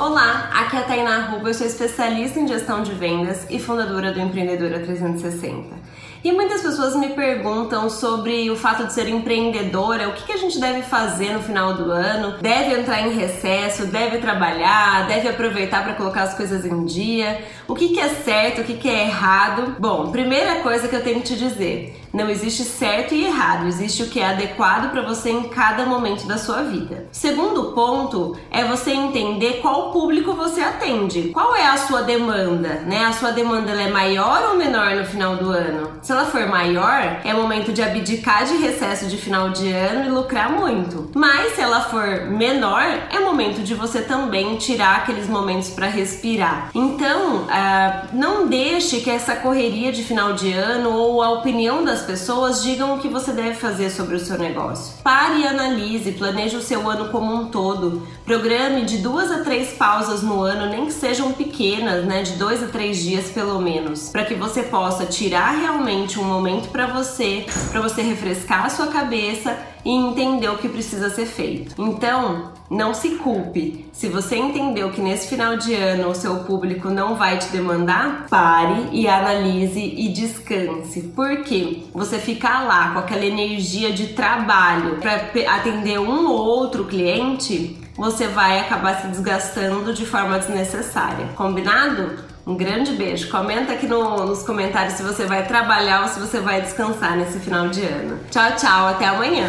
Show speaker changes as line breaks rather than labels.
Olá, aqui é a Tainá Ruba, eu sou especialista em gestão de vendas e fundadora do Empreendedora 360. E muitas pessoas me perguntam sobre o fato de ser empreendedora, o que, a gente deve fazer no final do ano, deve entrar em recesso, deve trabalhar, deve aproveitar para colocar as coisas em dia, o que, é certo, o que é errado. Bom, primeira coisa que eu tenho que te dizer: não existe certo e errado, existe o que é adequado para você em cada momento da sua vida. Segundo ponto é você entender qual público você atende, qual é a sua demanda, né? A sua demanda é maior ou menor no final do ano? Se ela for maior, é momento de abdicar de recesso de final de ano e lucrar muito. Mas se ela for menor, é momento de você também tirar aqueles momentos para respirar. Então, uh, não deixe que essa correria de final de ano ou a opinião das pessoas digam o que você deve fazer sobre o seu negócio. Pare e analise, planeje o seu ano como um todo. Programe de duas a três pausas no ano, nem que sejam pequenas, né, de dois a três dias pelo menos, para que você possa tirar realmente um momento para você, para você refrescar a sua cabeça e entender o que precisa ser feito. Então, não se culpe. Se você entendeu que nesse final de ano o seu público não vai te demandar, pare e analise e descanse. Porque você ficar lá com aquela energia de trabalho para atender um ou outro cliente, você vai acabar se desgastando de forma desnecessária. Combinado? Um grande beijo. Comenta aqui no, nos comentários se você vai trabalhar ou se você vai descansar nesse final de ano. Tchau, tchau. Até amanhã.